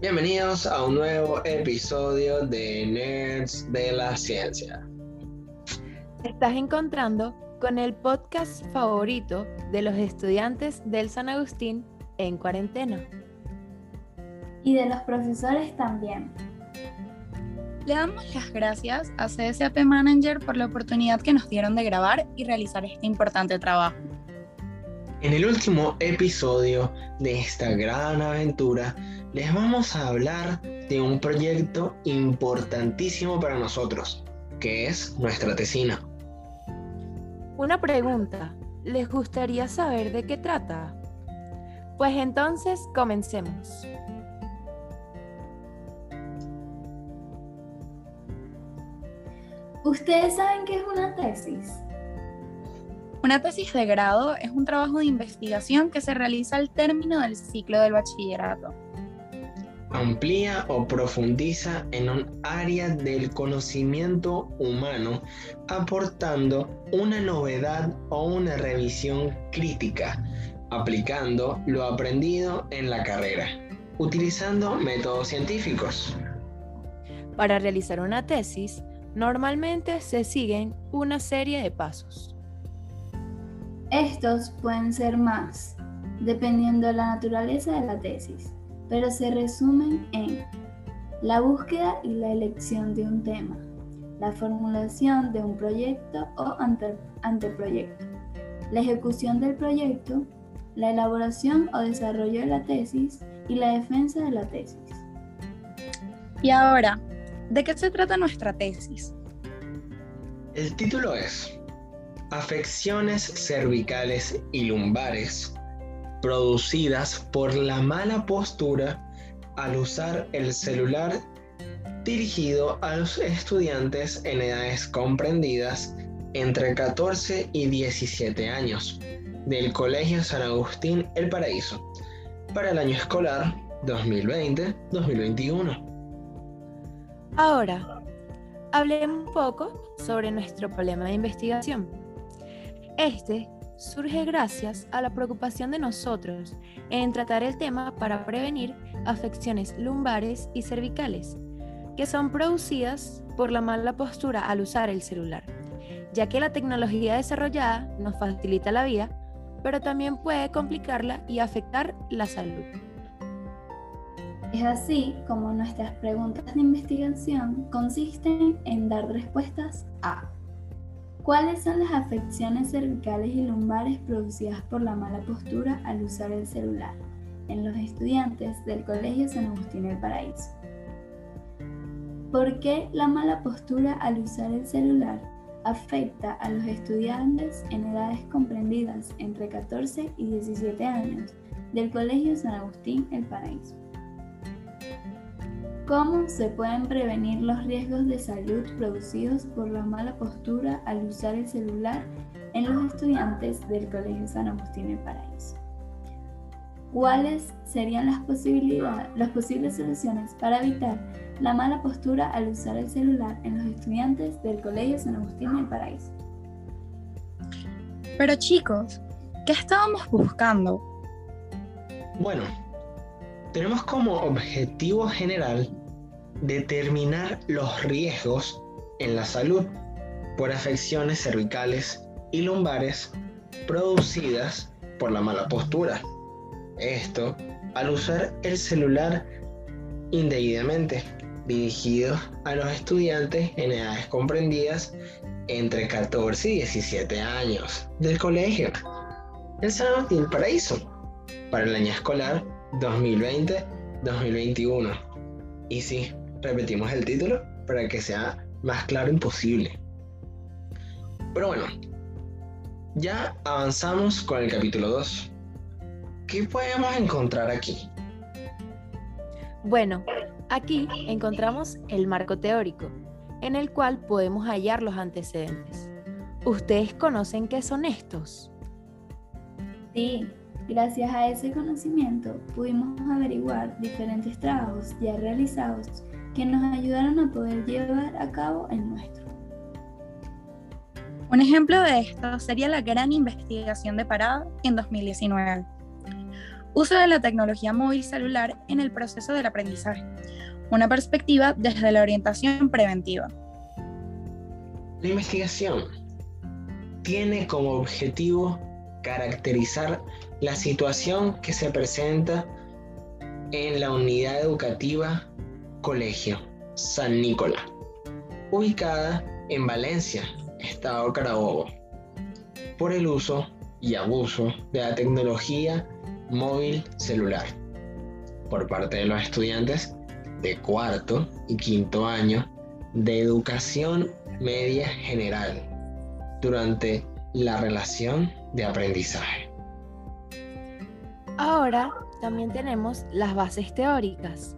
Bienvenidos a un nuevo episodio de Nerds de la Ciencia. estás encontrando con el podcast favorito de los estudiantes del San Agustín en cuarentena. Y de los profesores también. Le damos las gracias a CSAP Manager por la oportunidad que nos dieron de grabar y realizar este importante trabajo. En el último episodio de esta gran aventura, les vamos a hablar de un proyecto importantísimo para nosotros, que es nuestra tesina. Una pregunta, ¿les gustaría saber de qué trata? Pues entonces comencemos. ¿Ustedes saben qué es una tesis? Una tesis de grado es un trabajo de investigación que se realiza al término del ciclo del bachillerato. Amplía o profundiza en un área del conocimiento humano, aportando una novedad o una revisión crítica, aplicando lo aprendido en la carrera, utilizando métodos científicos. Para realizar una tesis, normalmente se siguen una serie de pasos. Estos pueden ser más, dependiendo de la naturaleza de la tesis, pero se resumen en la búsqueda y la elección de un tema, la formulación de un proyecto o anteproyecto, la ejecución del proyecto, la elaboración o desarrollo de la tesis y la defensa de la tesis. Y ahora, ¿de qué se trata nuestra tesis? El título es afecciones cervicales y lumbares producidas por la mala postura al usar el celular dirigido a los estudiantes en edades comprendidas entre 14 y 17 años del Colegio San Agustín El Paraíso para el año escolar 2020-2021. Ahora, hablemos un poco sobre nuestro problema de investigación. Este surge gracias a la preocupación de nosotros en tratar el tema para prevenir afecciones lumbares y cervicales, que son producidas por la mala postura al usar el celular, ya que la tecnología desarrollada nos facilita la vida, pero también puede complicarla y afectar la salud. Es así como nuestras preguntas de investigación consisten en dar respuestas a ¿Cuáles son las afecciones cervicales y lumbares producidas por la mala postura al usar el celular en los estudiantes del Colegio San Agustín del Paraíso? ¿Por qué la mala postura al usar el celular afecta a los estudiantes en edades comprendidas entre 14 y 17 años del Colegio San Agustín El Paraíso? ¿Cómo se pueden prevenir los riesgos de salud producidos por la mala postura al usar el celular en los estudiantes del Colegio San Agustín El Paraíso? ¿Cuáles serían las, posibilidades, las posibles soluciones para evitar la mala postura al usar el celular en los estudiantes del Colegio San Agustín El Paraíso? Pero chicos, ¿qué estábamos buscando? Bueno, tenemos como objetivo general determinar los riesgos en la salud por afecciones cervicales y lumbares producidas por la mala postura. Esto al usar el celular indebidamente dirigido a los estudiantes en edades comprendidas entre 14 y 17 años del colegio. El San Martín Paraíso para el año escolar 2020-2021. Y sí, repetimos el título para que sea más claro imposible. Pero bueno, ya avanzamos con el capítulo 2. ¿Qué podemos encontrar aquí? Bueno, aquí encontramos el marco teórico, en el cual podemos hallar los antecedentes. ¿Ustedes conocen qué son estos? Sí, gracias a ese conocimiento pudimos averiguar diferentes trabajos ya realizados que nos ayudaron a poder llevar a cabo el nuestro. Un ejemplo de esto sería la gran investigación de Parada en 2019. Uso de la tecnología móvil celular en el proceso del aprendizaje. Una perspectiva desde la orientación preventiva. La investigación tiene como objetivo caracterizar la situación que se presenta en la unidad educativa Colegio San Nicolás, ubicada en Valencia, Estado Carabobo, por el uso y abuso de la tecnología móvil celular por parte de los estudiantes de cuarto y quinto año de educación media general durante la relación de aprendizaje. Ahora también tenemos las bases teóricas,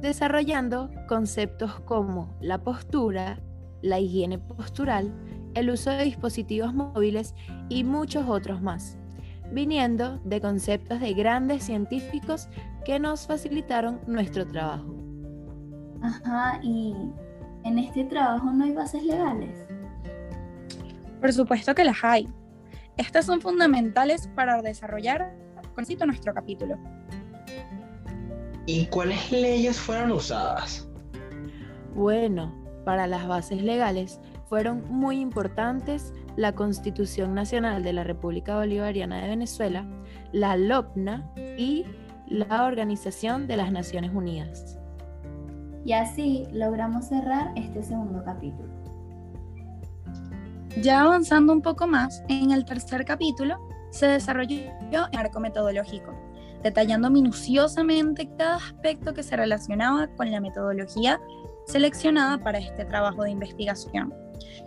desarrollando conceptos como la postura, la higiene postural, el uso de dispositivos móviles y muchos otros más, viniendo de conceptos de grandes científicos que nos facilitaron nuestro trabajo. Ajá, y en este trabajo no hay bases legales. Por supuesto que las hay. Estas son fundamentales para desarrollar con nuestro capítulo. ¿Y cuáles leyes fueron usadas? Bueno, para las bases legales fueron muy importantes la Constitución Nacional de la República Bolivariana de Venezuela, la LOPNA y la Organización de las Naciones Unidas. Y así logramos cerrar este segundo capítulo. Ya avanzando un poco más, en el tercer capítulo se desarrolló el marco metodológico, detallando minuciosamente cada aspecto que se relacionaba con la metodología seleccionada para este trabajo de investigación,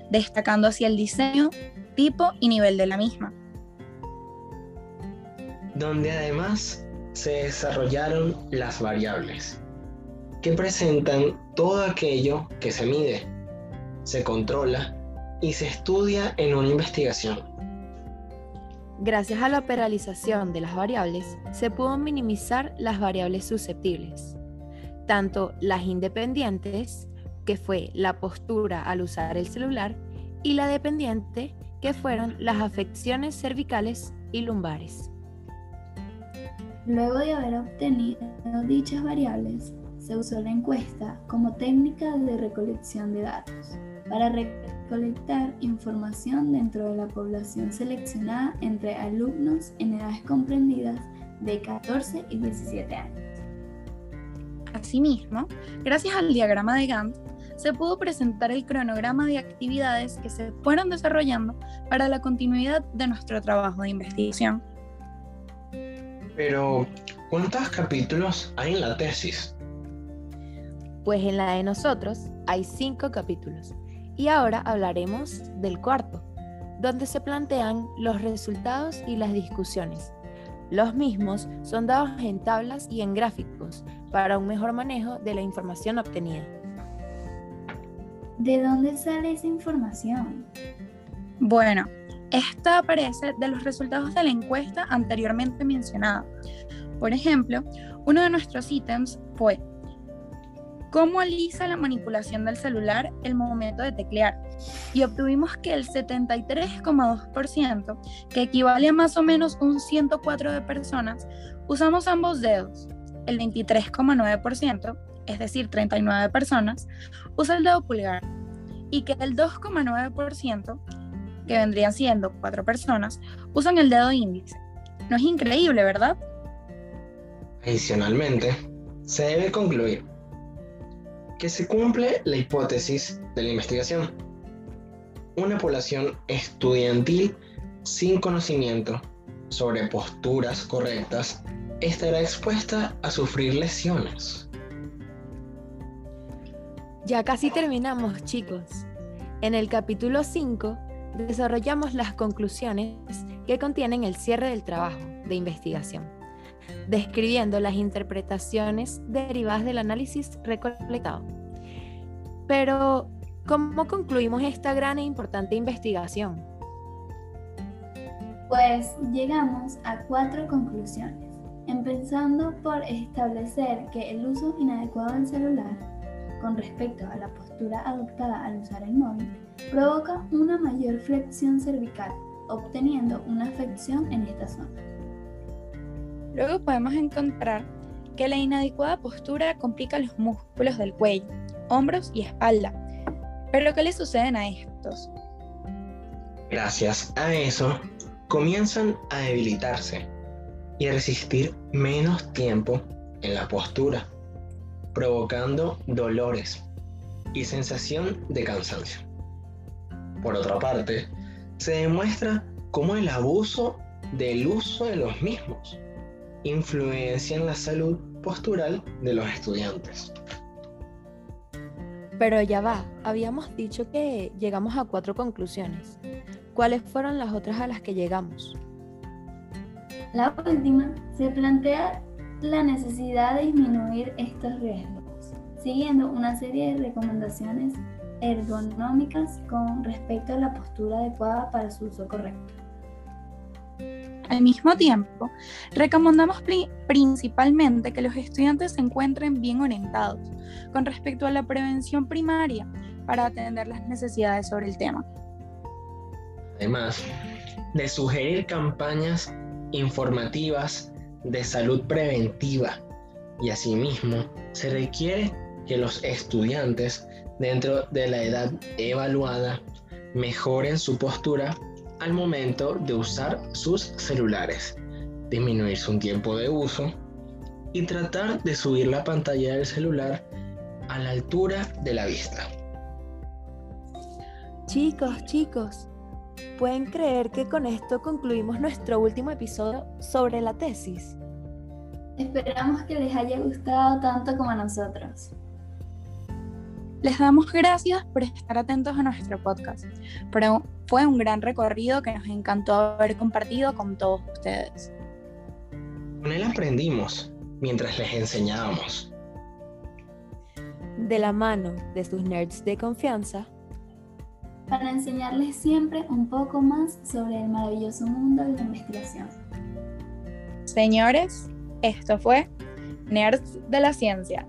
destacando así el diseño, tipo y nivel de la misma. Donde además se desarrollaron las variables, que presentan todo aquello que se mide, se controla y se estudia en una investigación. Gracias a la operalización de las variables, se pudo minimizar las variables susceptibles, tanto las independientes, que fue la postura al usar el celular, y la dependiente, que fueron las afecciones cervicales y lumbares. Luego de haber obtenido dichas variables, se usó la encuesta como técnica de recolección de datos para recolectar información dentro de la población seleccionada entre alumnos en edades comprendidas de 14 y 17 años. Asimismo, gracias al diagrama de Gantt, se pudo presentar el cronograma de actividades que se fueron desarrollando para la continuidad de nuestro trabajo de investigación. Pero, ¿cuántos capítulos hay en la tesis? Pues en la de nosotros hay cinco capítulos. Y ahora hablaremos del cuarto, donde se plantean los resultados y las discusiones. Los mismos son dados en tablas y en gráficos para un mejor manejo de la información obtenida. ¿De dónde sale esa información? Bueno, esta aparece de los resultados de la encuesta anteriormente mencionada. Por ejemplo, uno de nuestros ítems fue cómo alisa la manipulación del celular el momento de teclear y obtuvimos que el 73,2%, que equivale a más o menos un 104 de personas, usamos ambos dedos. El 23,9%, es decir, 39 personas, usa el dedo pulgar y que el 2,9%, que vendrían siendo 4 personas, usan el dedo índice. No es increíble, ¿verdad? Adicionalmente, se debe concluir que se cumple la hipótesis de la investigación. Una población estudiantil sin conocimiento sobre posturas correctas estará expuesta a sufrir lesiones. Ya casi terminamos, chicos. En el capítulo 5 desarrollamos las conclusiones que contienen el cierre del trabajo de investigación, describiendo las interpretaciones derivadas del análisis recolectado. Pero, ¿cómo concluimos esta gran e importante investigación? Pues llegamos a cuatro conclusiones, empezando por establecer que el uso inadecuado del celular con respecto a la postura adoptada al usar el móvil provoca una mayor flexión cervical, obteniendo una afección en esta zona. Luego podemos encontrar que la inadecuada postura complica los músculos del cuello, hombros y espalda. Pero ¿qué le suceden a estos? Gracias a eso, comienzan a debilitarse y a resistir menos tiempo en la postura, provocando dolores y sensación de cansancio. Por otra parte, se demuestra cómo el abuso del uso de los mismos influencia en la salud postural de los estudiantes. Pero ya va, habíamos dicho que llegamos a cuatro conclusiones. ¿Cuáles fueron las otras a las que llegamos? La última se plantea la necesidad de disminuir estos riesgos, siguiendo una serie de recomendaciones ergonómicas con respecto a la postura adecuada para su uso correcto. Al mismo tiempo, recomendamos principalmente que los estudiantes se encuentren bien orientados con respecto a la prevención primaria para atender las necesidades sobre el tema. Además de sugerir campañas informativas de salud preventiva y asimismo se requiere que los estudiantes dentro de la edad evaluada mejoren su postura al momento de usar sus celulares, disminuir su tiempo de uso y tratar de subir la pantalla del celular a la altura de la vista. Chicos, chicos, ¿pueden creer que con esto concluimos nuestro último episodio sobre la tesis? Esperamos que les haya gustado tanto como a nosotros. Les damos gracias por estar atentos a nuestro podcast, pero fue un gran recorrido que nos encantó haber compartido con todos ustedes. Con él aprendimos mientras les enseñábamos. De la mano de sus nerds de confianza. Para enseñarles siempre un poco más sobre el maravilloso mundo de la investigación. Señores, esto fue Nerds de la Ciencia.